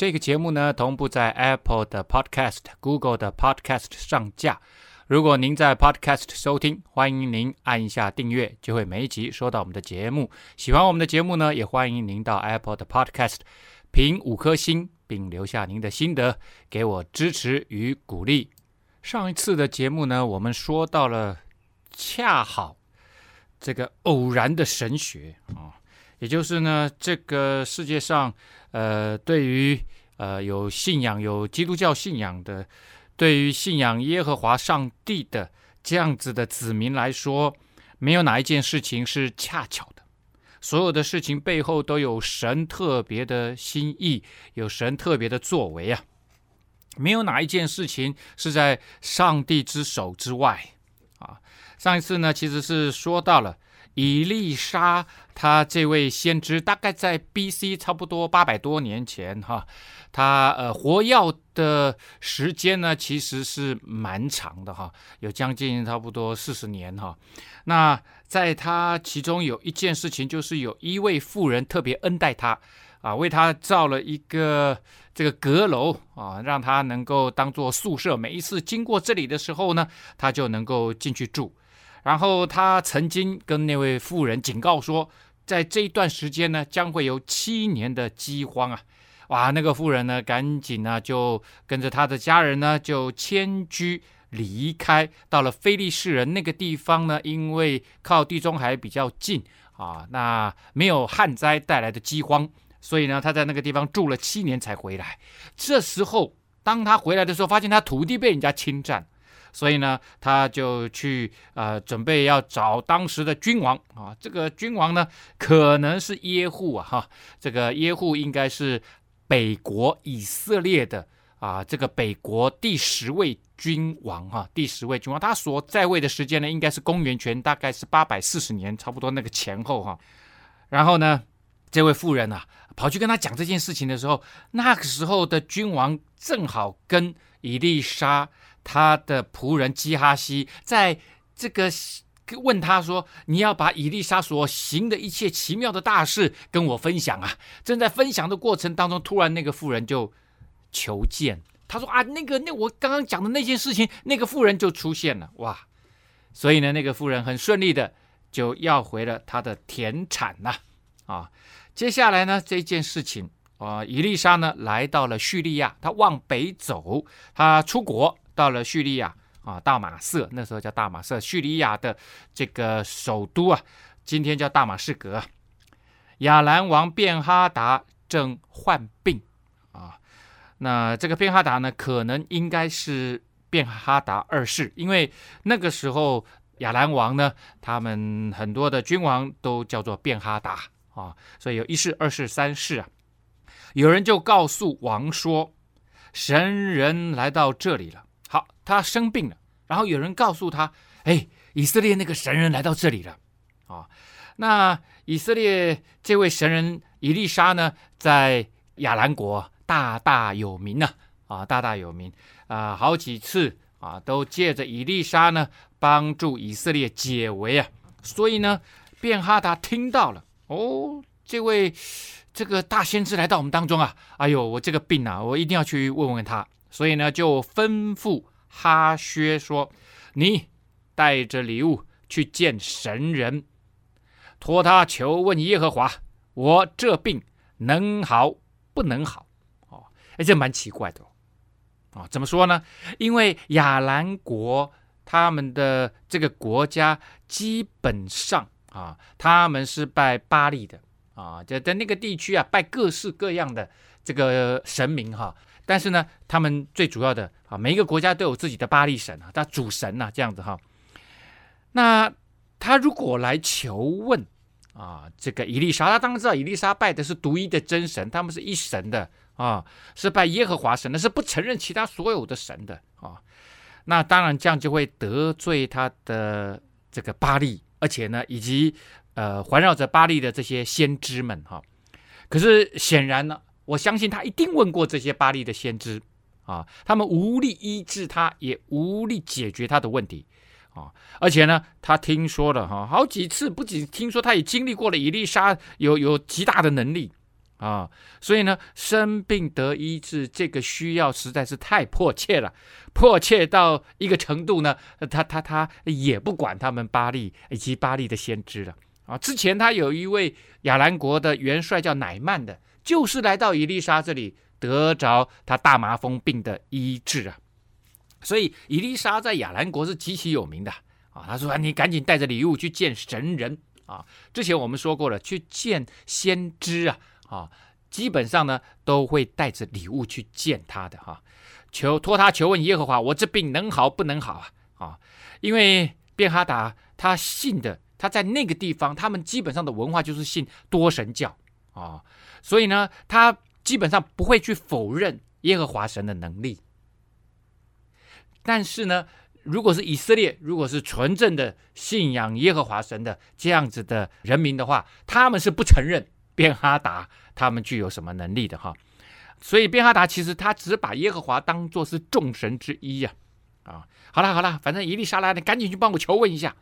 这个节目呢，同步在 Apple 的 Podcast、Google 的 Podcast 上架。如果您在 Podcast 收听，欢迎您按一下订阅，就会每一集收到我们的节目。喜欢我们的节目呢，也欢迎您到 Apple 的 Podcast 评五颗星，并留下您的心得，给我支持与鼓励。上一次的节目呢，我们说到了恰好这个偶然的神学啊。也就是呢，这个世界上，呃，对于呃有信仰、有基督教信仰的，对于信仰耶和华上帝的这样子的子民来说，没有哪一件事情是恰巧的，所有的事情背后都有神特别的心意，有神特别的作为啊，没有哪一件事情是在上帝之手之外啊。上一次呢，其实是说到了。以利沙，他这位先知，大概在 B.C. 差不多八百多年前，哈，他呃活跃的时间呢，其实是蛮长的，哈，有将近差不多四十年，哈。那在他其中有一件事情，就是有一位妇人特别恩待他，啊，为他造了一个这个阁楼，啊，让他能够当做宿舍，每一次经过这里的时候呢，他就能够进去住。然后他曾经跟那位妇人警告说，在这一段时间呢，将会有七年的饥荒啊！哇，那个妇人呢，赶紧呢就跟着他的家人呢就迁居离开，到了菲利士人那个地方呢，因为靠地中海比较近啊，那没有旱灾带来的饥荒，所以呢他在那个地方住了七年才回来。这时候当他回来的时候，发现他土地被人家侵占。所以呢，他就去呃准备要找当时的君王啊，这个君王呢可能是耶户啊哈，这个耶户应该是北国以色列的啊，这个北国第十位君王哈，第十位君王，他所在位的时间呢，应该是公元前大概是八百四十年，差不多那个前后哈。然后呢，这位妇人啊跑去跟他讲这件事情的时候，那个时候的君王正好跟以利沙。他的仆人基哈西在这个问他说：“你要把以利沙所行的一切奇妙的大事跟我分享啊！”正在分享的过程当中，突然那个妇人就求见。他说：“啊，那个那我刚刚讲的那件事情，那个妇人就出现了哇！所以呢，那个妇人很顺利的就要回了他的田产呐啊！接下来呢，这件事情啊，以利沙呢来到了叙利亚，他往北走，他出国。”到了叙利亚啊，大马色，那时候叫大马色，叙利亚的这个首都啊，今天叫大马士革。亚兰王便哈达正患病啊，那这个便哈达呢，可能应该是便哈达二世，因为那个时候亚兰王呢，他们很多的君王都叫做便哈达啊，所以有一世、二世、三世啊。有人就告诉王说，神人来到这里了。他生病了，然后有人告诉他：“哎，以色列那个神人来到这里了。”啊，那以色列这位神人伊丽莎呢，在亚兰国大大有名呢，啊，大大有名啊，好几次啊，都借着伊丽莎呢，帮助以色列解围啊。所以呢，便哈达听到了，哦，这位这个大先知来到我们当中啊，哎呦，我这个病啊，我一定要去问问他。所以呢，就吩咐哈薛说：“你带着礼物去见神人，托他求问耶和华，我这病能好不能好？”哦，哎，这蛮奇怪的哦。哦，怎么说呢？因为亚兰国他们的这个国家基本上啊，他们是拜巴力的啊，就在那个地区啊，拜各式各样的这个神明哈。但是呢，他们最主要的啊，每一个国家都有自己的巴力神啊，他主神呐、这样子哈。那他如果来求问啊，这个以利沙，他当然知道以利沙拜的是独一的真神，他们是一神的啊，是拜耶和华神的，是不承认其他所有的神的啊。那当然这样就会得罪他的这个巴力，而且呢，以及呃环绕着巴力的这些先知们哈。可是显然呢，我相信他一定问过这些巴利的先知啊，他们无力医治他，也无力解决他的问题啊。而且呢，他听说了哈，好几次，不仅听说，他也经历过了以利沙有有极大的能力。啊，所以呢，生病得医治这个需要实在是太迫切了，迫切到一个程度呢，他他他也不管他们巴利以及巴利的先知了啊。之前他有一位亚兰国的元帅叫乃曼的，就是来到伊丽莎这里得着他大麻风病的医治啊。所以伊丽莎在亚兰国是极其有名的啊。他说：“你赶紧带着礼物去见神人啊。”之前我们说过了，去见先知啊。啊，基本上呢都会带着礼物去见他的哈，求托他求问耶和华，我这病能好不能好啊？啊，因为便哈达他信的，他在那个地方，他们基本上的文化就是信多神教啊，所以呢，他基本上不会去否认耶和华神的能力。但是呢，如果是以色列，如果是纯正的信仰耶和华神的这样子的人民的话，他们是不承认。便哈达他们具有什么能力的哈？所以便哈达其实他只把耶和华当作是众神之一呀！啊，啊好了好了，反正伊丽莎拉，你赶紧去帮我求问一下。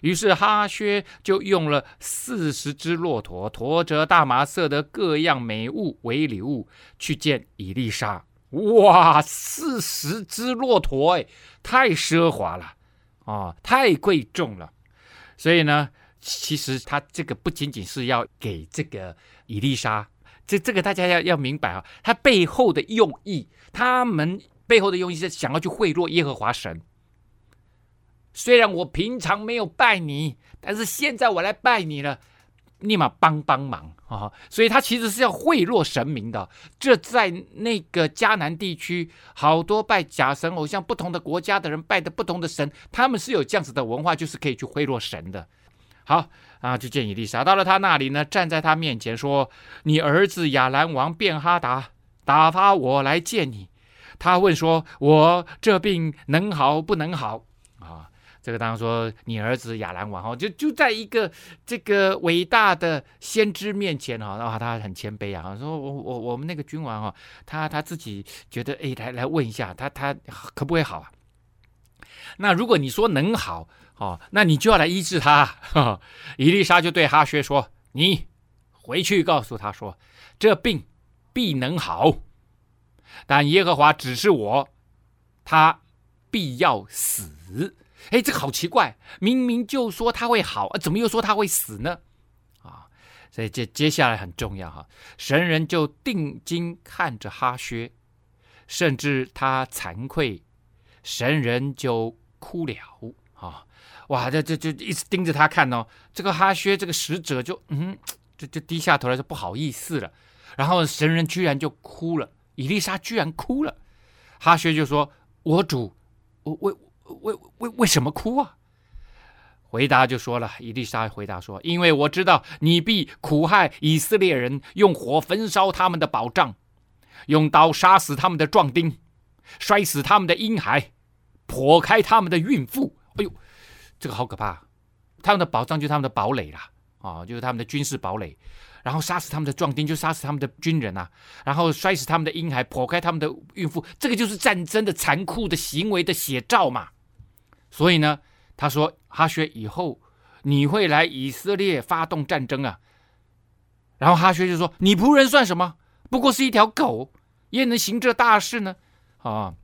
于是哈薛就用了四十只骆驼，驮着大麻色的各样美物为礼物去见伊丽莎。哇，四十只骆驼哎，太奢华了啊，太贵重了。所以呢。其实他这个不仅仅是要给这个伊丽莎，这这个大家要要明白啊，他背后的用意，他们背后的用意是想要去贿赂耶和华神。虽然我平常没有拜你，但是现在我来拜你了，立马帮帮忙啊！所以他其实是要贿赂神明的。这在那个迦南地区，好多拜假神偶像、不同的国家的人拜的不同的神，他们是有这样子的文化，就是可以去贿赂神的。好啊，就见以利沙到了他那里呢，站在他面前说：“你儿子亚兰王便哈达打发我来见你。他问说：我这病能好不能好？啊，这个当然说你儿子亚兰王哈，就就在一个这个伟大的先知面前哈，然后他很谦卑啊，说我我我们那个君王哈，他他自己觉得哎，来来问一下他他可不可以好啊？那如果你说能好。”哦，那你就要来医治他。哈哈，以利沙就对哈薛说：“你回去告诉他说，这病必能好，但耶和华指示我，他必要死。”哎，这个好奇怪，明明就说他会好，怎么又说他会死呢？啊，所以接接下来很重要哈，神人就定睛看着哈薛，甚至他惭愧，神人就哭了啊。哇，这这就一直盯着他看哦。这个哈薛这个使者就嗯，就就低下头来说不好意思了。然后神人居然就哭了，伊丽莎居然哭了。哈薛就说：“我主，我为为为为什么哭啊？”回答就说了，伊丽莎回答说：“因为我知道你必苦害以色列人，用火焚烧他们的宝藏，用刀杀死他们的壮丁，摔死他们的婴孩，剖开他们的孕妇。”哎呦！这个好可怕，他们的宝藏就是他们的堡垒啦，啊，就是他们的军事堡垒，然后杀死他们的壮丁，就杀死他们的军人啊，然后摔死他们的婴孩，剖开他们的孕妇，这个就是战争的残酷的行为的写照嘛。所以呢，他说哈薛以后你会来以色列发动战争啊，然后哈薛就说你仆人算什么？不过是一条狗，也能行这大事呢？啊。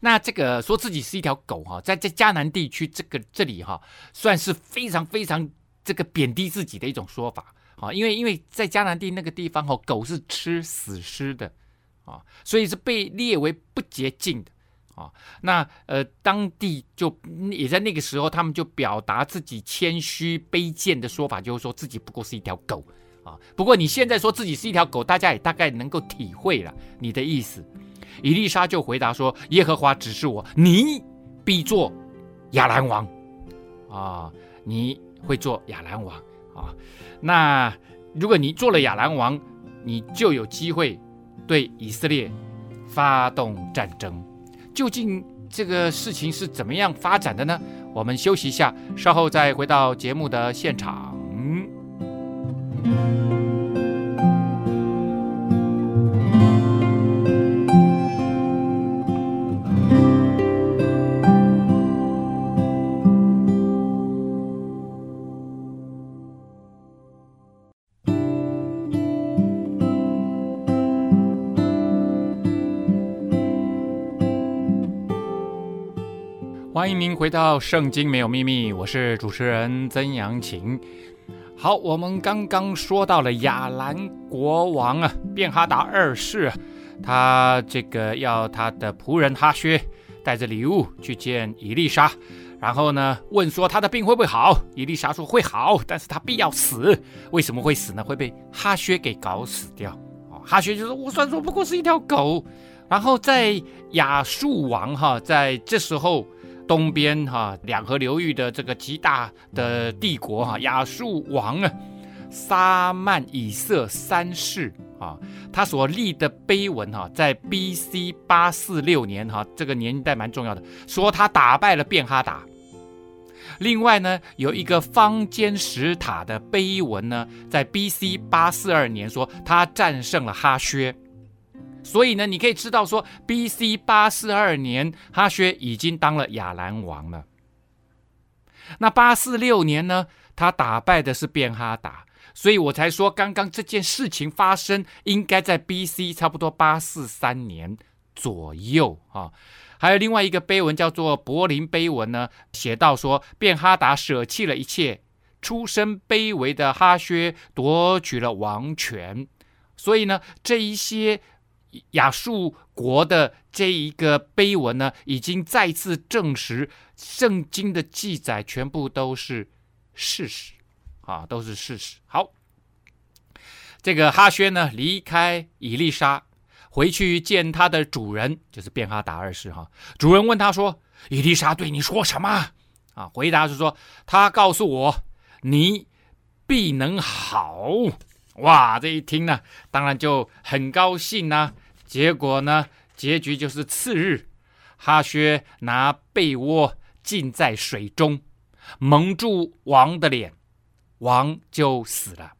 那这个说自己是一条狗哈，在在迦南地区这个这里哈，算是非常非常这个贬低自己的一种说法啊，因为因为在迦南地那个地方哈，狗是吃死尸的啊，所以是被列为不洁净的啊。那呃，当地就也在那个时候，他们就表达自己谦虚卑贱的说法，就是说自己不过是一条狗啊。不过你现在说自己是一条狗，大家也大概能够体会了你的意思。伊丽莎就回答说：“耶和华指示我，你必做亚兰王啊！你会做亚兰王啊？那如果你做了亚兰王，你就有机会对以色列发动战争。究竟这个事情是怎么样发展的呢？我们休息一下，稍后再回到节目的现场。欢迎您回到《圣经没有秘密》，我是主持人曾阳晴。好，我们刚刚说到了亚兰国王啊，便哈达二世，他这个要他的仆人哈薛带着礼物去见伊丽莎，然后呢问说他的病会不会好？伊丽莎说会好，但是他必要死。为什么会死呢？会被哈薛给搞死掉。哈薛就说：“我虽然说不过是一条狗。”然后在亚述王哈，在这时候。东边哈两河流域的这个极大的帝国哈亚述王啊撒曼以色三世啊，他所立的碑文哈，在 B.C. 八四六年哈，这个年代蛮重要的，说他打败了便哈达。另外呢，有一个方尖石塔的碑文呢，在 B.C. 八四二年说他战胜了哈薛。所以呢，你可以知道说，B.C. 八四二年，哈薛已经当了亚兰王了。那八四六年呢，他打败的是便哈达，所以我才说，刚刚这件事情发生应该在 B.C. 差不多八四三年左右啊。还有另外一个碑文叫做柏林碑文呢，写到说，便哈达舍弃了一切，出身卑微的哈薛夺取了王权。所以呢，这一些。亚述国的这一个碑文呢，已经再次证实圣经的记载全部都是事实啊，都是事实。好，这个哈薛呢，离开以利沙，回去见他的主人，就是便哈达二世哈。主人问他说：“以利沙对你说什么？”啊，回答是说：“他告诉我，你必能好。”哇，这一听呢，当然就很高兴呐、结果呢？结局就是次日，哈薛拿被窝浸在水中，蒙住王的脸，王就死了。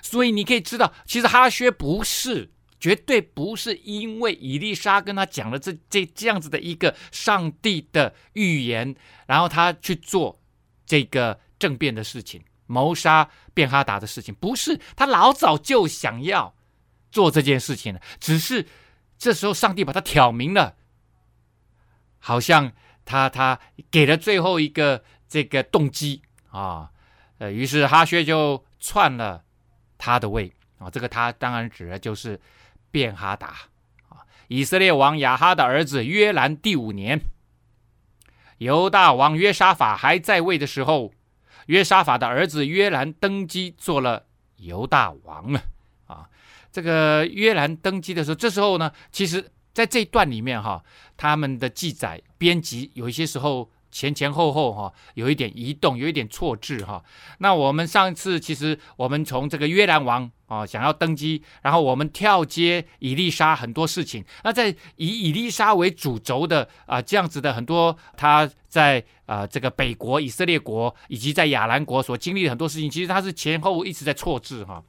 所以你可以知道，其实哈薛不是，绝对不是因为伊丽莎跟他讲了这这这样子的一个上帝的预言，然后他去做这个政变的事情，谋杀便哈达的事情，不是，他老早就想要。做这件事情了，只是这时候上帝把他挑明了，好像他他给了最后一个这个动机啊，呃，于是哈薛就篡了他的位啊，这个他当然指的就是便哈达啊，以色列王亚哈的儿子约兰第五年，犹大王约沙法还在位的时候，约沙法的儿子约兰登基做了犹大王啊。这个约兰登基的时候，这时候呢，其实在这一段里面哈，他们的记载编辑有一些时候前前后后哈，有一点移动，有一点错置哈。那我们上一次其实我们从这个约兰王啊想要登基，然后我们跳接以利沙很多事情。那在以以利沙为主轴的啊这样子的很多他在啊这个北国以色列国以及在亚兰国所经历的很多事情，其实他是前后一直在错置哈。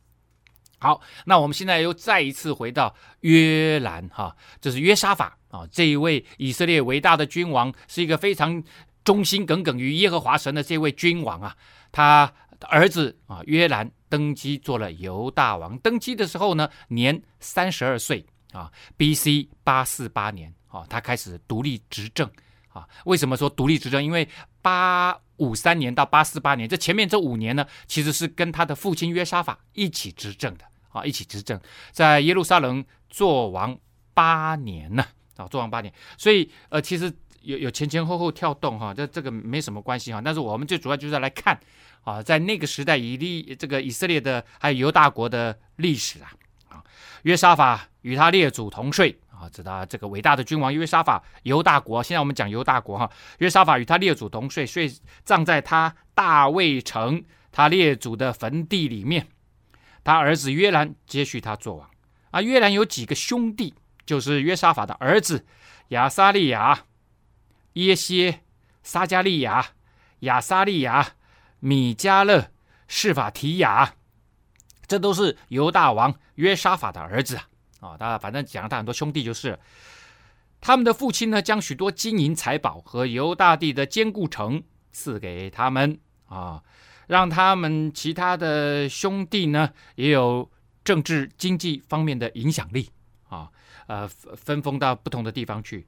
好，那我们现在又再一次回到约兰哈，这是约沙法啊，这一位以色列伟大的君王，是一个非常忠心耿耿于耶和华神的这位君王啊。他儿子啊约兰登基做了犹大王，登基的时候呢，年三十二岁啊，B.C. 八四八年啊，他开始独立执政啊。为什么说独立执政？因为八五三年到八四八年，这前面这五年呢，其实是跟他的父亲约沙法一起执政的啊，一起执政，在耶路撒冷做王八年呢啊，做王八年，所以呃，其实有有前前后后跳动哈，这这个没什么关系哈，但是我们最主要就是来看啊，在那个时代以利这个以色列的还有犹大国的历史啊啊，约沙法与他列祖同睡。啊，知道这个伟大的君王约沙法，犹大国。现在我们讲犹大国哈，约沙法与他列祖同睡，睡葬在他大卫城他列祖的坟地里面。他儿子约兰接续他做王啊，约兰有几个兄弟，就是约沙法的儿子亚撒利雅、耶歇、撒迦利亚、亚撒利雅、米迦勒、示法提雅，这都是犹大王约沙法的儿子啊。啊，他反正讲了他很多兄弟就是。他们的父亲呢，将许多金银财宝和犹大地的坚固城赐给他们啊，让他们其他的兄弟呢也有。政治经济方面的影响力啊，呃，分封到不同的地方去，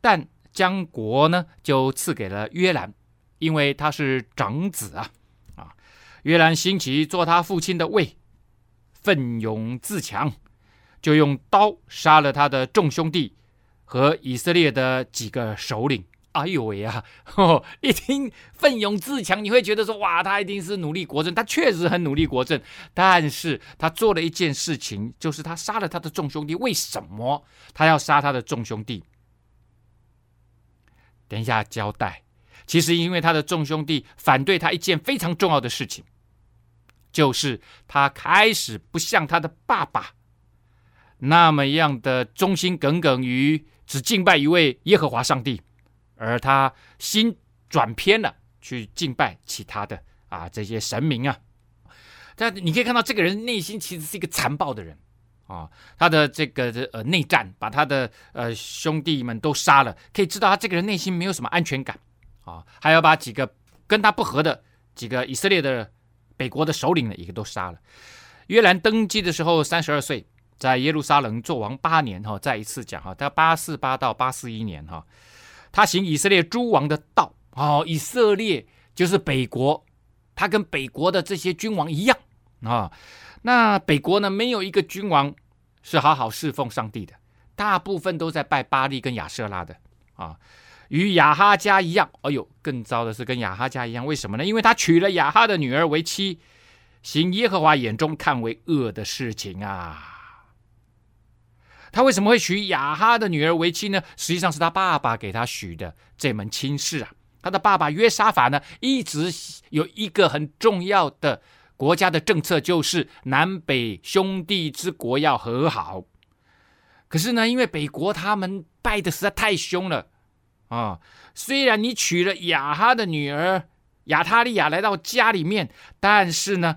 但将国呢就赐给了约兰，因为他是长子啊啊。约兰兴起做他父亲的位，奋勇自强，就用刀杀了他的众兄弟和以色列的几个首领。哎呦喂呀！一听奋勇自强，你会觉得说哇，他一定是努力国政。他确实很努力国政，但是他做了一件事情，就是他杀了他的众兄弟。为什么他要杀他的众兄弟？等一下交代。其实因为他的众兄弟反对他一件非常重要的事情，就是他开始不像他的爸爸那么样的忠心耿耿于只敬拜一位耶和华上帝。而他心转偏了，去敬拜其他的啊这些神明啊。但你可以看到，这个人内心其实是一个残暴的人啊。他的这个呃内战，把他的呃兄弟们都杀了，可以知道他这个人内心没有什么安全感啊。还要把几个跟他不和的几个以色列的北国的首领呢，一个都杀了。约兰登基的时候三十二岁，在耶路撒冷做王八年哈。再一次讲哈，他八四八到八四一年哈。他行以色列诸王的道，哦，以色列就是北国，他跟北国的这些君王一样啊。那北国呢，没有一个君王是好好侍奉上帝的，大部分都在拜巴力跟亚舍拉的啊。与亚哈家一样，哎呦，更糟的是跟亚哈家一样，为什么呢？因为他娶了亚哈的女儿为妻，行耶和华眼中看为恶的事情啊。他为什么会娶亚哈的女儿为妻呢？实际上是他爸爸给他许的这门亲事啊。他的爸爸约沙法呢，一直有一个很重要的国家的政策，就是南北兄弟之国要和好。可是呢，因为北国他们败得实在太凶了啊。虽然你娶了亚哈的女儿亚他利亚来到家里面，但是呢，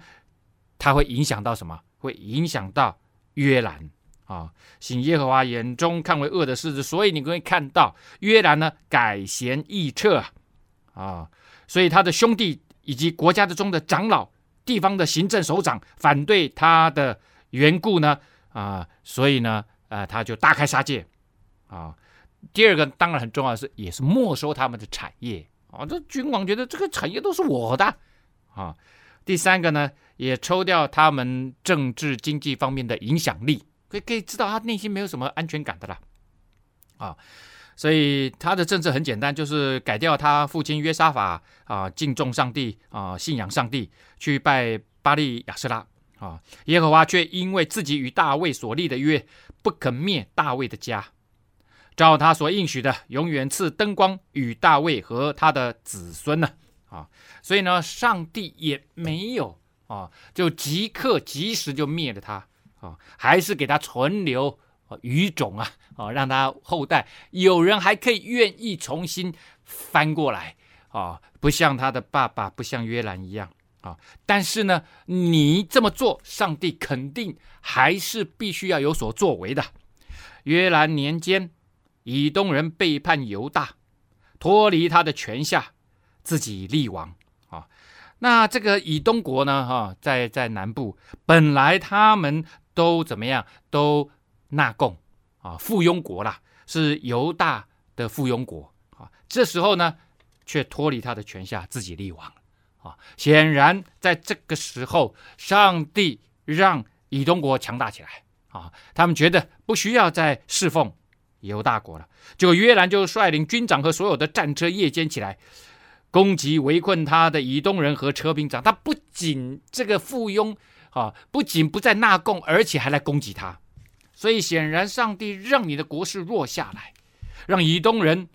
他会影响到什么？会影响到约兰。啊，行耶和华眼中看为恶的事，所以你可以看到约兰呢改弦易辙啊，所以他的兄弟以及国家的中的长老、地方的行政首长反对他的缘故呢啊，所以呢啊他就大开杀戒啊。第二个当然很重要的是，也是没收他们的产业啊，这君王觉得这个产业都是我的啊。第三个呢，也抽掉他们政治经济方面的影响力。可以可以知道他内心没有什么安全感的啦，啊，所以他的政策很简单，就是改掉他父亲约沙法啊，敬重上帝啊，信仰上帝，去拜巴力亚舍拉啊。耶和华却因为自己与大卫所立的约，不肯灭大卫的家，照他所应许的，永远赐灯光与大卫和他的子孙呢啊。所以呢，上帝也没有啊，就即刻即时就灭了他。还是给他存留余种啊，哦，让他后代有人还可以愿意重新翻过来啊，不像他的爸爸，不像约兰一样啊。但是呢，你这么做，上帝肯定还是必须要有所作为的。约兰年间，以东人背叛犹大，脱离他的权下，自己立王。那这个以东国呢，哈，在在南部，本来他们。都怎么样？都纳贡啊，附庸国啦，是犹大的附庸国啊。这时候呢，却脱离他的权下，自己立王啊。显然，在这个时候，上帝让以东国强大起来啊。他们觉得不需要再侍奉犹大国了，就约兰就率领军长和所有的战车，夜间起来攻击围困他的以东人和车兵长。他不仅这个附庸。啊！不仅不再纳贡，而且还来攻击他，所以显然上帝让你的国势弱下来，让以东人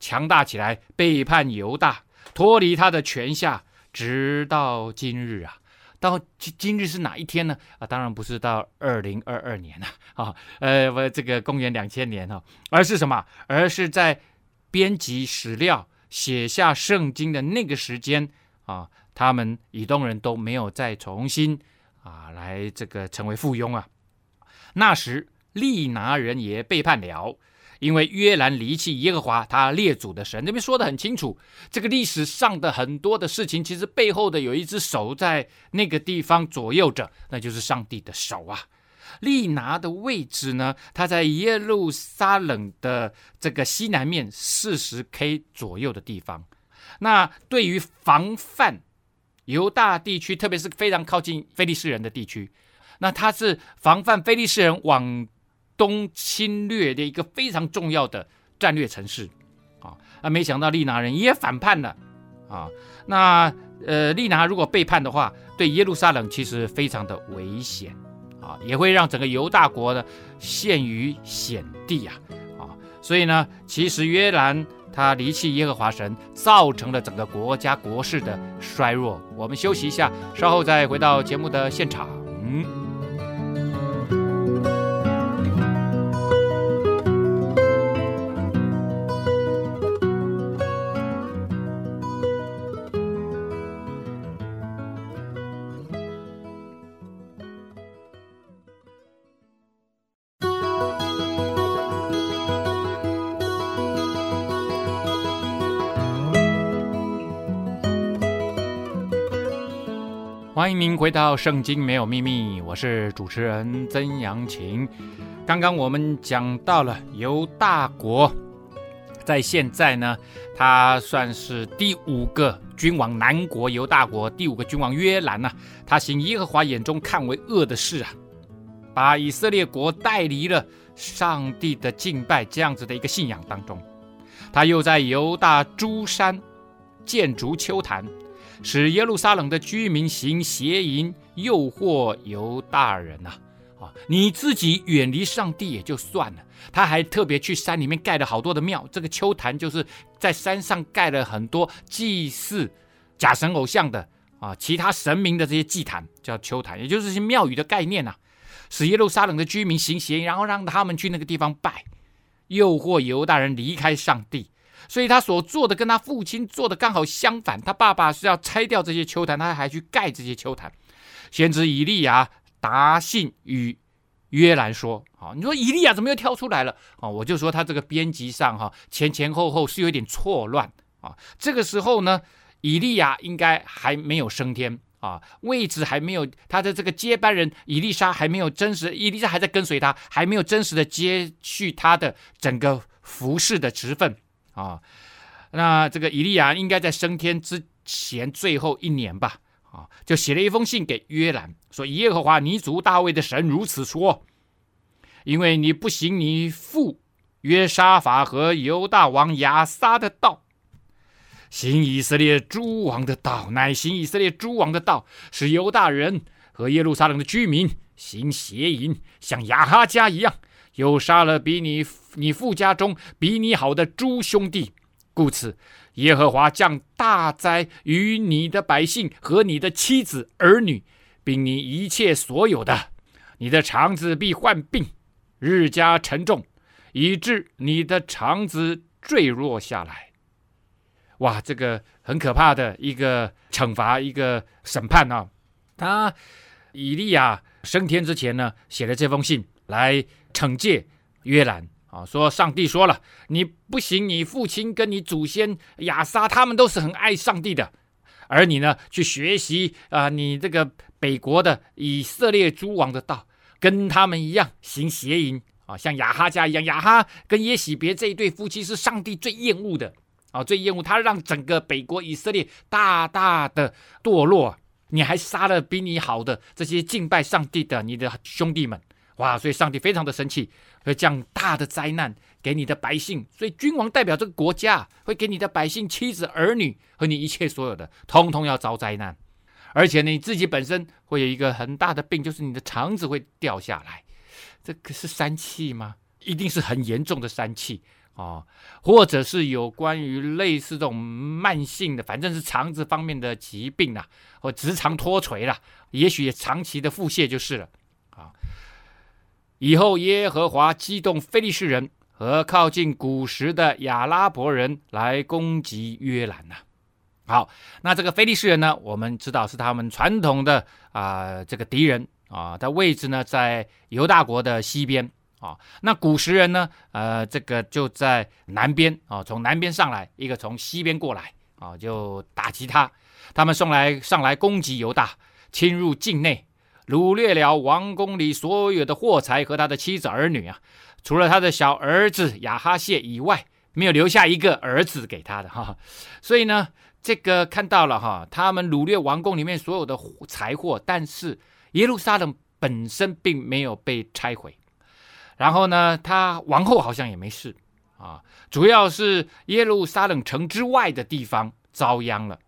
强大起来，背叛犹大，脱离他的权下，直到今日啊，到今今日是哪一天呢？啊，当然不是到二零二二年了啊，呃，这个公元两千年哈，而是什么？而是在编辑史料、写下圣经的那个时间啊，他们以东人都没有再重新啊来这个成为附庸啊。那时利拿人也背叛了。因为约兰离弃耶和华他列祖的神，这边说的很清楚。这个历史上的很多的事情，其实背后的有一只手在那个地方左右着，那就是上帝的手啊。利拿的位置呢，它在耶路撒冷的这个西南面四十 K 左右的地方。那对于防范犹大地区，特别是非常靠近非利士人的地区，那它是防范非利士人往。东侵略的一个非常重要的战略城市，啊，那没想到利拿人也反叛了，啊，那呃，利拿如果背叛的话，对耶路撒冷其实非常的危险，也会让整个犹大国呢陷于险地呀，啊，所以呢，其实约兰他离弃耶和华神，造成了整个国家国势的衰弱。我们休息一下，稍后再回到节目的现场。欢迎您回到《圣经没有秘密》，我是主持人曾阳晴。刚刚我们讲到了犹大国，在现在呢，他算是第五个君王，南国犹大国第五个君王约兰呐、他行耶和华眼中看为恶的事啊，把以色列国带离了上帝的敬拜这样子的一个信仰当中。他又在犹大诸山建筑秋坛。使耶路撒冷的居民行邪淫，诱惑犹大人呐！啊，你自己远离上帝也就算了，他还特别去山里面盖了好多的庙。这个邱坛就是在山上盖了很多祭祀假神偶像的啊，其他神明的这些祭坛叫邱坛，也就是这些庙宇的概念呐、使耶路撒冷的居民行邪淫，然后让他们去那个地方拜，诱惑犹大人离开上帝。所以他所做的跟他父亲做的刚好相反，他爸爸是要拆掉这些邱坛，他还去盖这些邱坛。先知以利亚答信与约兰说：“啊，你说以利亚怎么又跳出来了？啊，我就说他这个编辑上哈前前后后是有点错乱啊。这个时候呢，以利亚应该还没有升天啊，位置还没有他的这个接班人以利沙还没有真实，以利沙还在跟随他，还没有真实的接续他的整个服侍的职分。”啊，那这个以利亚应该在升天之前最后一年吧，啊，就写了一封信给约兰，说：“耶和华你祖大卫的神如此说，因为你不行你父约沙法和犹大王亚撒的道，行以色列诸王的道，乃行以色列诸王的道，使犹大人和耶路撒冷的居民行邪淫，像亚哈家一样。”又杀了比你你父家中比你好的诸兄弟，故此耶和华降大灾于你的百姓和你的妻子儿女，并你一切所有的，你的肠子必患病，日加沉重，以致你的肠子坠落下来。哇，这个很可怕的一个惩罚，一个审判啊！他以利亚升天之前呢，写了这封信来。惩戒约兰。啊，说上帝说了，你不行，你父亲跟你祖先亚撒他们都是很爱上帝的，而你呢，去学习啊，你这个北国的以色列诸王的道，跟他们一样行邪淫。啊，像亚哈家一样，亚哈跟耶洗别这一对夫妻是上帝最厌恶的。啊，最厌恶他让整个北国以色列大大的堕落，你还杀了比你好的这些敬拜上帝的你的兄弟们。哇！所以上帝非常的生气，会降大的灾难给你的百姓。所以君王代表这个国家，会给你的百姓妻子儿女和你一切所有的，通通要遭灾难。而且你自己本身会有一个很大的病，就是你的肠子会掉下来。这可是三气吗？一定是很严重的疝气啊，或者是有关于类似这种慢性的，反正是肠子方面的疾病啊，或直肠脱垂啦，也许也长期的腹泻就是了。以后耶和华激动非利士人和靠近古时的亚拉伯人来攻击约兰呐。好，那这个非利士人呢，我们知道是他们传统的啊、这个敌人啊，他位置呢在犹大国的西边啊。那古时人呢，呃，这个就在南边啊，从南边上来，一个从西边过来啊，就打击他。他们送来上来攻击犹大，侵入境内，掳掠了王宫里所有的货财和他的妻子儿女啊，除了他的小儿子亚哈谢以外，没有留下一个儿子给他的哈。所以呢。这个看到了哈，他们掳掠王宫里面所有的财货，但是耶路撒冷本身并没有被拆毁。然后呢，他王后好像也没事啊，主要是耶路撒冷城之外的地方遭殃了，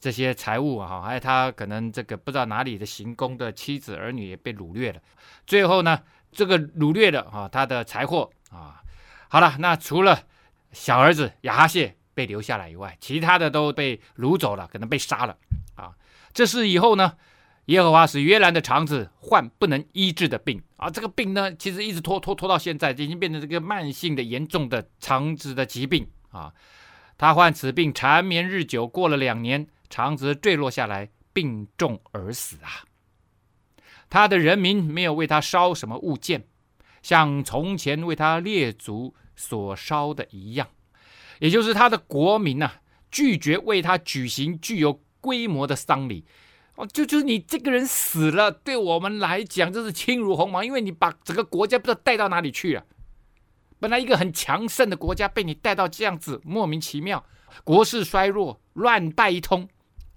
这些财物啊，还有他可能这个不知道哪里的行宫的妻子儿女也被掳掠了。最后呢，这个掳掠的啊，他的财货啊，好了，那除了小儿子亚哈谢。被留下来以外，其他的都被掳走了，可能被杀了啊。这事以后呢，耶和华使约兰的肠子患不能医治的病啊。这个病呢，其实一直拖拖拖到现在，已经变成这个慢性的、严重的肠子的疾病啊。他患此病缠绵日久，过了两年，长子坠落下来，病重而死啊。他的人民没有为他烧什么物件，像从前为他列祖所烧的一样。也就是他的国民呐、啊，拒绝为他举行具有规模的丧礼，哦，就就是你这个人死了，对我们来讲就是轻如鸿毛，因为你把整个国家不知道带到哪里去了。本来一个很强盛的国家，被你带到这样子，莫名其妙，国势衰弱，乱败一通，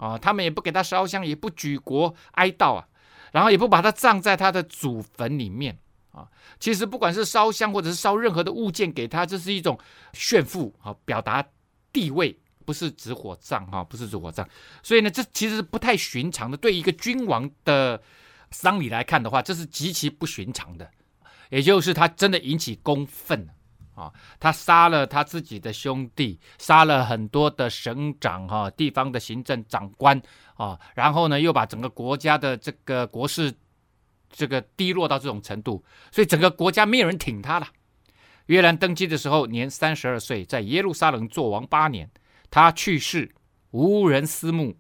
啊，他们也不给他烧香，也不举国哀悼啊，然后也不把他葬在他的祖坟里面。啊，其实不管是烧香或者是烧任何的物件给他，这是一种炫富啊，表达地位，不是指火葬哈，不是指火葬。所以呢，这其实是不太寻常的。对一个君王的丧礼来看的话，这是极其不寻常的。也就是他真的引起公愤啊，他杀了他自己的兄弟，杀了很多的省长哈，地方的行政长官啊，然后呢，又把整个国家的这个国势。这个低落到这种程度，所以整个国家没有人挺他了。约兰登基的时候年三十二岁，在耶路撒冷做王八年。他去世，无人思慕，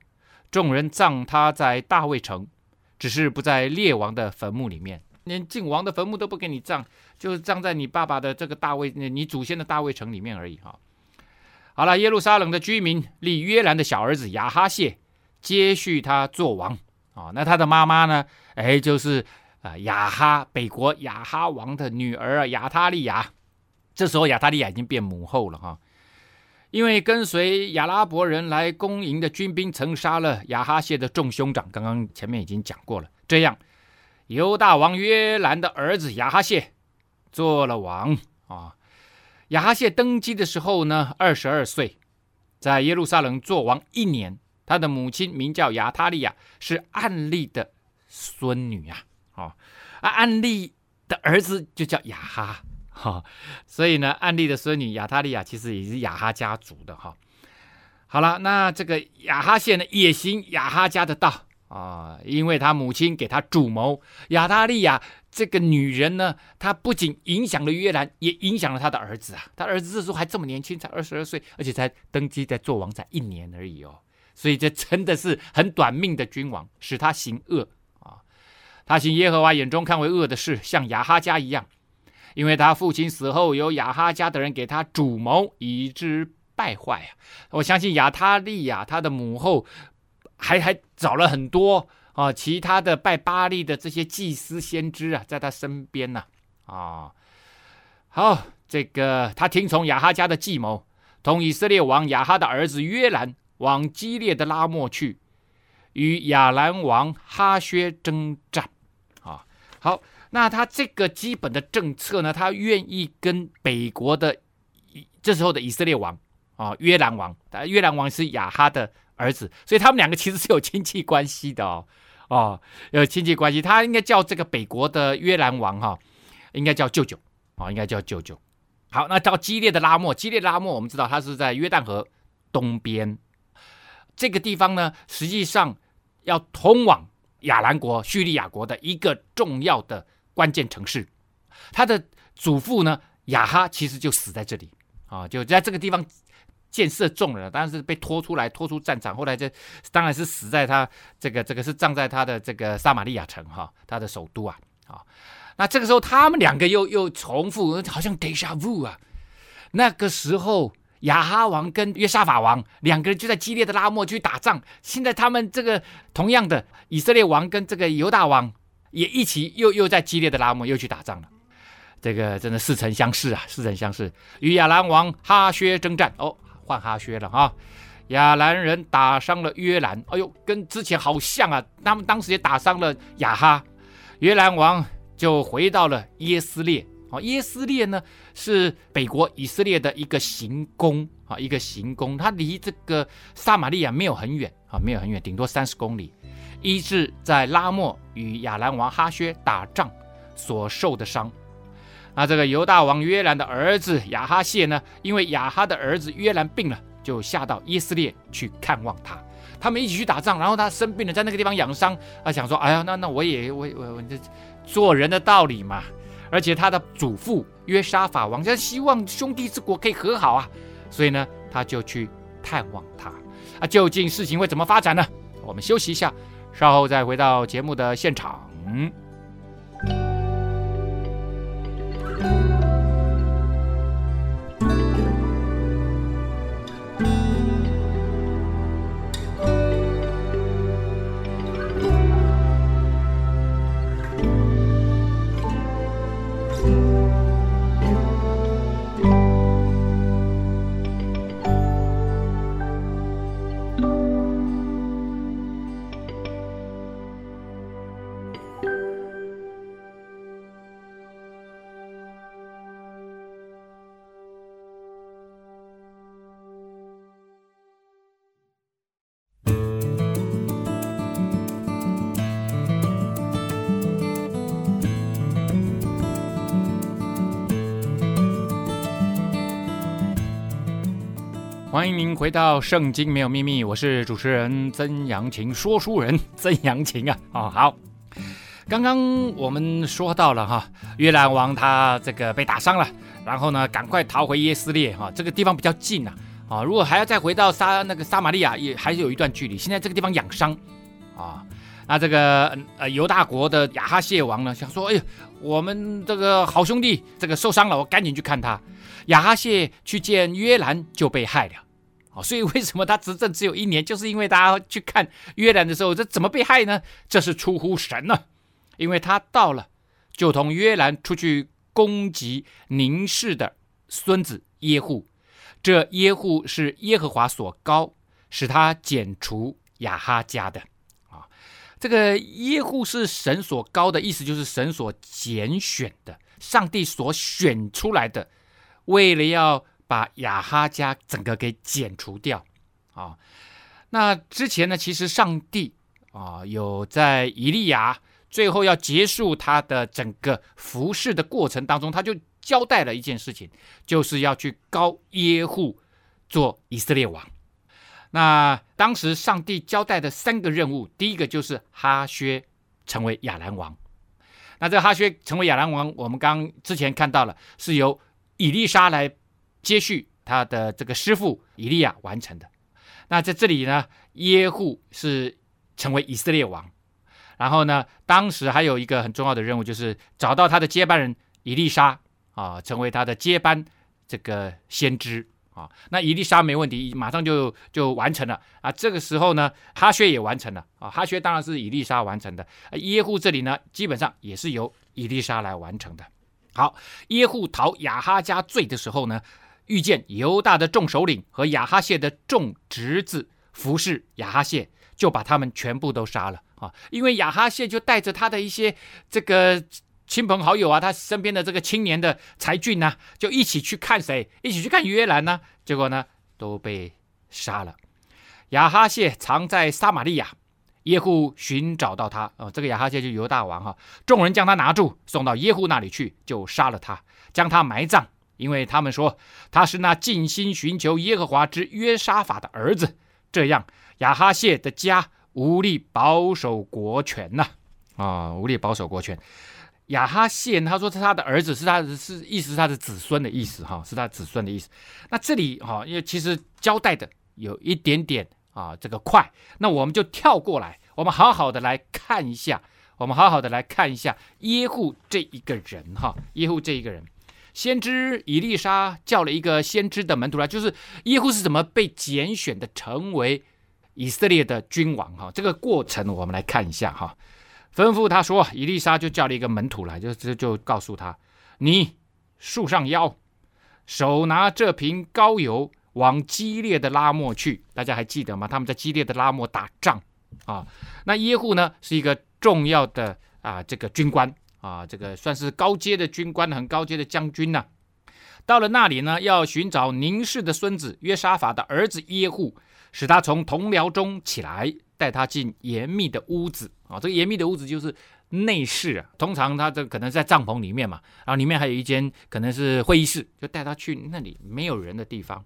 众人葬他在大卫城，只是不在列王的坟墓里面，连晋王的坟墓都不给你葬，就是葬在你爸爸的这个大卫，你祖先的大卫城里面而已哈。好了，耶路撒冷的居民立约兰的小儿子亚哈谢接续他做王啊。那他的妈妈呢？哎，就是。啊，亚哈北国亚哈王的女儿啊，亚他利亚，这时候亚他利亚已经变母后了哈，因为跟随亚拉伯人来攻营的军兵曾杀了亚哈谢的众兄长，刚刚前面已经讲过了。这样，犹大王约兰的儿子亚哈谢做了王啊。亚哈谢登基的时候呢，二十二岁，在耶路撒冷做王一年。他的母亲名叫亚他利亚，是暗利的孙女啊。哦啊，暗利的儿子就叫亚哈，哈，所以呢，暗利的孙女亚他利亚其实也是亚哈家族的哈。好了，那这个亚哈谢呢，也行亚哈家的道啊，因为他母亲给他主谋。亚他利亚这个女人呢，她不仅影响了约兰，也影响了他的儿子啊。他儿子这时候还这么年轻，才二十二岁，而且才登基，在做王才一年而已哦。所以这真的是很短命的君王，使他行恶啊。他行耶和华眼中看为恶的事，像亚哈家一样，因为他父亲死后，由亚哈家的人给他主谋，以致败坏啊。我相信亚他利亚他的母后还还找了很多啊，其他的拜巴力的这些祭司先知啊，在他身边呢啊，好，这个他听从亚哈家的计谋，同以色列王亚哈的儿子约兰往基列的拉末去，与亚兰王哈薛征战啊。好，那他这个基本的政策呢，他愿意跟北国的这时候的以色列王啊约兰王，约兰王是亚哈的儿子，所以他们两个其实是有亲戚关系的哦，哦，有亲戚关系，他应该叫这个北国的约兰王哈，应该叫舅舅啊，应该叫舅舅。好，那到激烈的拉莫，激烈的拉莫，我们知道它是在约旦河东边，这个地方呢，实际上要通往亚兰国、叙利亚国的一个重要的关键城市。他的祖父呢，亚哈其实就死在这里啊，就在这个地方箭射中了，当然是被拖出来，拖出战场，后来这当然是死在他这个这个是葬在他的这个撒玛利亚城哈，他的首都啊啊。那这个时候他们两个又又重复，好像 deja vu 啊。那个时候亚哈王跟约沙法王两个人就在激烈的拉末去打仗，现在他们这个同样的以色列王跟这个犹大王也一起又又在激烈的拉末又去打仗了。这个真的似曾相识啊，似曾相识。与亚兰王哈薛征战，哦，换哈薛了哈。亚兰人打伤了约兰，哎呦，跟之前好像啊。他们当时也打伤了亚哈，约兰王就回到了耶斯列。哦，耶斯列呢是北国以色列的一个行宫啊，一个行宫，它离这个撒玛利亚没有很远啊，没有很远，顶多三十公里。医治在拉末与亚兰王哈薛打仗所受的伤。那这个犹大王约兰的儿子亚哈谢呢，因为亚哈的儿子约兰病了，就下到耶斯列去看望他。他们一起去打仗，然后他生病了，在那个地方养伤。他想说：“哎呀，那那我也我我我这做人的道理嘛。”而且他的祖父约沙法王就希望兄弟之国可以和好啊，所以呢，他就去探望他。啊，究竟事情会怎么发展呢？我们休息一下，稍后再回到节目的现场。欢迎您回到《圣经没有秘密》，我是主持人曾阳晴，说书人曾阳晴啊。哦，好，刚刚我们说到了哈，约兰王他这个被打伤了，然后呢，赶快逃回耶斯列哈，这个地方比较近啊。啊，如果还要再回到撒那个撒玛利亚，也还是有一段距离。现在这个地方养伤啊，那这个呃犹大国的亚哈谢王呢，想说，哎呀，我们这个好兄弟这个受伤了，我赶紧去看他。亚哈谢去见约兰就被害了。哦，所以为什么他执政只有一年？就是因为大家去看约兰的时候，这怎么被害呢？这是出乎神呢、因为他到了，就同约兰出去攻击宁示的孙子耶户。这耶户是耶和华所高，使他剪除亚哈家的。啊，这个耶户是神所高的意思，就是神所拣选的，上帝所选出来的，为了要。把亚哈家整个给剪除掉，啊，那之前呢，其实上帝啊有在以利亚最后要结束他的整个服侍的过程当中，他就交代了一件事情，就是要去膏耶户做以色列王。那当时上帝交代的三个任务，第一个就是哈薛成为亚兰王。那这哈薛成为亚兰王，我们刚之前看到了，是由以利沙来。接续他的这个师傅以利亚完成的。那在这里呢，耶户是成为以色列王。然后呢，当时还有一个很重要的任务，就是找到他的接班人以利沙啊，成为他的接班这个先知啊。那以利沙没问题，马上就就完成了啊。这个时候呢，哈薛也完成了啊。哈薛当然是以利沙完成的。耶户这里呢，基本上也是由以利沙来完成的。好，耶户逃亚哈家罪的时候呢，遇见犹大的众首领和亚哈谢的众侄子服侍亚哈谢，就把他们全部都杀了啊！因为亚哈谢就带着他的一些这个亲朋好友啊，他身边的这个青年的才俊呐、就一起去看谁？一起去看约兰呢？结果呢，都被杀了。亚哈谢藏在撒玛利亚，耶户寻找到他，哦，这个亚哈谢就犹大王哈，众人将他拿住，送到耶户那里去，就杀了他，将他埋葬，因为他们说他是那尽心寻求耶和华之约沙法的儿子。这样，亚哈谢的家无力保守国权呐，啊，无力保守国权。亚哈谢他说是他的儿子，是他的是意思是他的子孙的意思哈，是他子孙的意思。那这里哈，因为其实交代的有一点点。啊，这个快，那我们就跳过来，我们好好的来看一下，我们好好的来看一下耶户这一个人哈，耶户这一个人，先知以利沙叫了一个先知的门徒来，就是耶户是怎么被拣选的成为以色列的君王哈，这个过程我们来看一下哈，吩咐他说，以利沙就叫了一个门徒来，就就就告诉他，你束上腰，手拿这瓶膏油。往激烈的拉莫去，大家还记得吗？他们在激烈的拉莫打仗啊。那耶户呢，是一个重要的啊，这个军官啊，这个算是高阶的军官，很高阶的将军呐、啊。到了那里呢，要寻找宁氏的孙子约沙法的儿子耶户，使他从同僚中起来，带他进严密的屋子啊。这个严密的屋子就是内室啊，通常他这可能在帐篷里面嘛，然后里面还有一间可能是会议室，就带他去那里没有人的地方。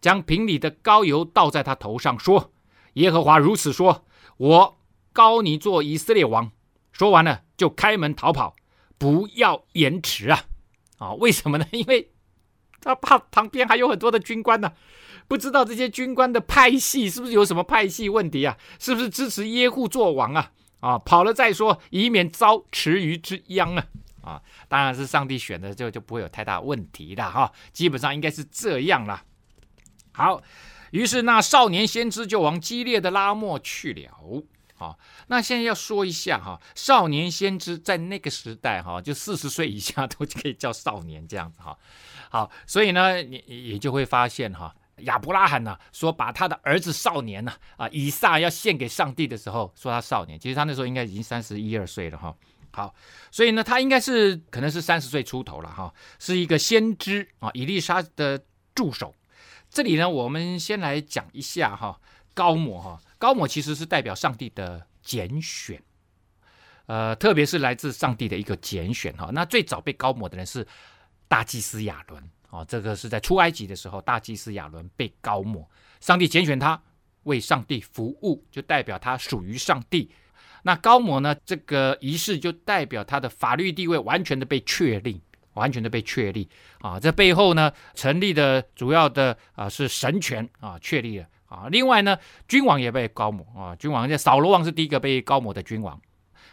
将瓶里的膏油倒在他头上，说：“耶和华如此说，我膏你做以色列王。”说完了，就开门逃跑，不要延迟啊！啊，为什么呢？因为他怕旁边还有很多的军官呢、不知道这些军官的派系是不是有什么派系问题啊？是不是支持耶户做王啊？啊，跑了再说，以免遭池鱼之殃啊！啊，当然是上帝选的，就就不会有太大问题的哈、基本上应该是这样了。好，于是那少年先知就往激烈的拉莫去了。好，那现在要说一下哈，少年先知在那个时代哈，就四十岁以下都可以叫少年这样子哈。好，所以呢，你也就会发现哈，亚伯拉罕呢说把他的儿子少年呢啊以撒要献给上帝的时候，说他少年，其实他那时候应该已经三十一二岁了哈。好，所以呢，他应该是可能是三十岁出头了哈，是一个先知啊，以利沙的助手。这里呢，我们先来讲一下哈，高摩哈，高摩其实是代表上帝的拣选，呃，特别是来自上帝的一个拣选哈。那最早被高摩的人是大祭司亚伦啊，这个是在出埃及的时候，大祭司亚伦被高摩，上帝拣选他为上帝服务，就代表他属于上帝。那高摩呢，这个仪式就代表他的法律地位完全的被确立。完全的被确立啊！这背后呢，成立的主要的啊是神权啊确立了啊。另外呢，君王也被高抹啊。君王，这扫罗王是第一个被高抹的君王。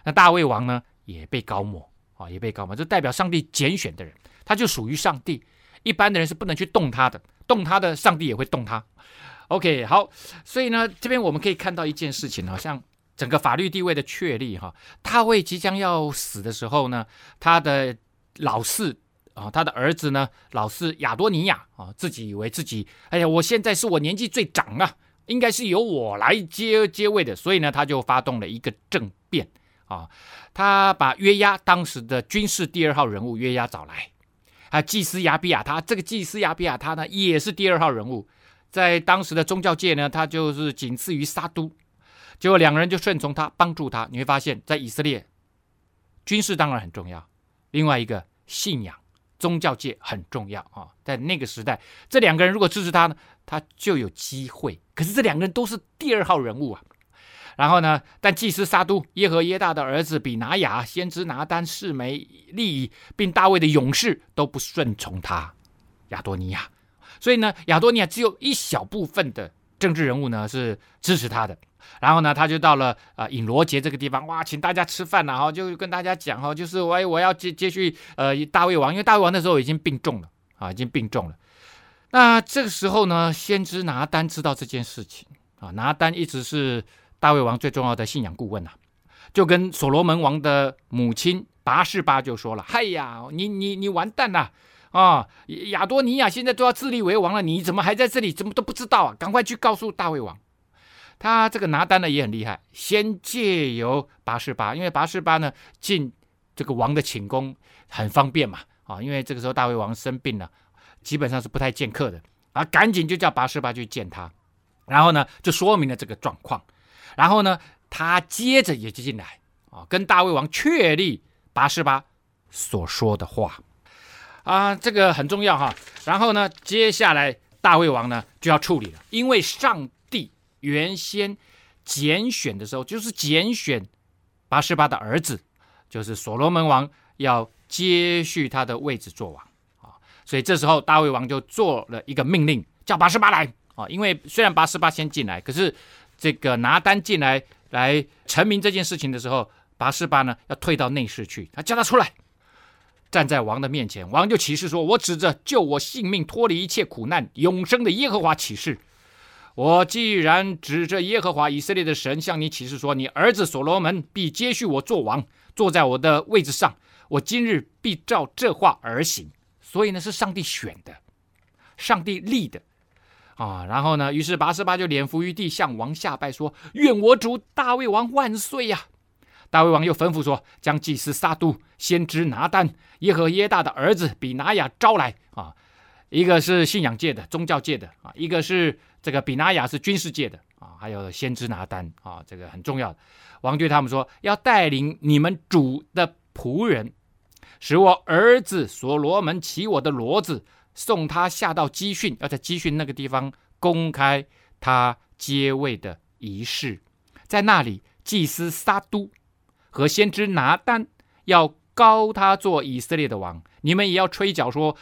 那大卫王呢也被高抹啊，也被高抹。这代表上帝拣选的人，他就属于上帝。一般的人是不能去动他的，动他的，上帝也会动他。OK，好，所以呢，这边我们可以看到一件事情，好像整个法律地位的确立哈。大卫即将要死的时候呢，他的。老四啊，他的儿子呢，老四亚多尼亚啊，自己以为自己，哎呀，我现在是我年纪最长啊，应该是由我来接接位的，所以呢，他就发动了一个政变啊，他把约押当时的军事第二号人物约押找来，还有祭司亚比亚他，这个祭司亚比亚他呢，也是第二号人物，在当时的宗教界呢，他就是仅次于撒督，结果两个人就顺从他，帮助他，你会发现在以色列，军事当然很重要。另外一个信仰宗教界很重要啊，在那个时代，这两个人如果支持他呢，他就有机会。可是这两个人都是第二号人物啊。然后呢，但祭司撒督、耶和耶大的儿子比拿雅、先知拿单、示每、利益，并大卫的勇士都不顺从他，亚多尼亚。所以呢，亚多尼亚只有一小部分的政治人物呢是支持他的。然后呢，他就到了啊、呃、隐罗杰这个地方，哇，请大家吃饭了哈，就跟大家讲哈，就是我我要接接续呃大卫王，因为大卫王那时候已经病重了啊，已经病重了。那这个时候呢，先知拿单知道这件事情啊，拿单一直是大卫王最重要的信仰顾问呐、啊，就跟所罗门王的母亲拔示巴就说了：“嗨呀，你你你完蛋了啊！亚多尼亚现在都要自立为王了，你怎么还在这里？怎么都不知道啊？赶快去告诉大卫王。”他这个拿单呢也很厉害，先借由拔士巴，因为拔士巴呢进这个王的寝宫很方便嘛，啊，因为这个时候大卫王生病了，基本上是不太见客的，啊，赶紧就叫拔士巴去见他，然后呢就说明了这个状况，然后呢，他接着也就进来啊，跟大卫王确立拔士巴所说的话啊，这个很重要哈。然后呢，接下来大卫王呢就要处理了，因为上帝原先拣选的时候，就是拣选拔示巴的儿子，就是所罗门王要接续他的位置做王啊，所以这时候大卫王就做了一个命令，叫拔示巴来。啊，因为虽然拔示巴先进来，可是这个拿单进来来陈明这件事情的时候，拔示巴呢要退到内室去，他叫他出来，站在王的面前，王就起誓说：“我指着救我性命、脱离一切苦难、永生的耶和华起誓，我既然指着耶和华以色列的神向你起誓说，你儿子所罗门必接续我做王，坐在我的位置上，我今日必照这话而行。所以呢，是上帝选的，上帝立的。”啊，然后呢？于是拔示巴就脸伏于地，向王下拜，说：“愿我主大卫王万岁呀！”大卫王又吩咐说：“将祭司撒督、先知拿单、耶和耶大的儿子比拿雅招来。”啊，一个是信仰界的、宗教界的啊，一个是这个比拿雅是军事界的啊，还有先知拿单啊，这个很重要的。王对他们说：“要带领你们主的仆人，使我儿子所罗门骑我的骡子。”送他下到基训，要在基训那个地方公开他接位的仪式，在那里祭司撒督和先知拿单要膏他做以色列的王，你们也要吹角说：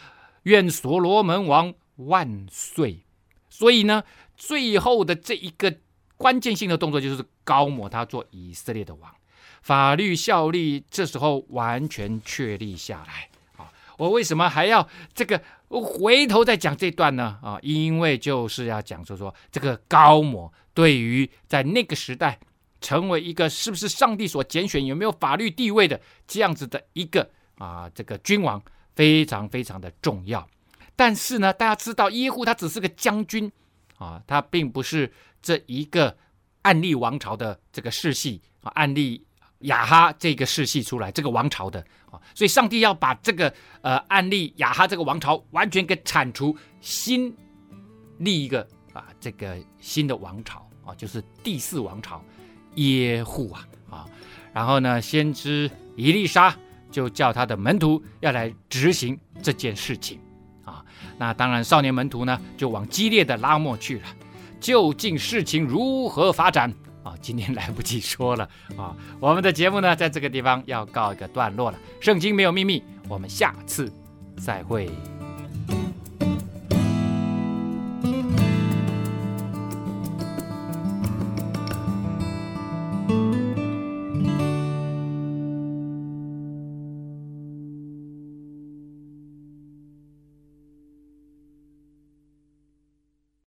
愿所罗门王万岁！所以呢，最后的这一个关键性的动作就是膏抹他做以色列的王，法律效力这时候完全确立下来。啊我为什么还要这个回头再讲这段呢？啊，因为就是要讲说说这个膏抹对于在那个时代成为一个是不是上帝所拣选、有没有法律地位的这样子的一个啊这个君王非常非常的重要。但是呢，大家知道耶户他只是个将军啊，他并不是这一个暗利王朝的这个世系啊，暗利。亚哈这个世系出来，这个王朝的啊，所以上帝要把这个呃暗利亚哈这个王朝完全给铲除，新立一个啊这个新的王朝啊，就是第四王朝耶户啊啊，然后呢，先知伊丽莎就叫他的门徒要来执行这件事情啊，那当然少年门徒呢就往激烈的拉末去了，究竟事情如何发展？啊，今天来不及说了啊！我们的节目呢，在这个地方要告一个段落了。圣经没有秘密，我们下次再会。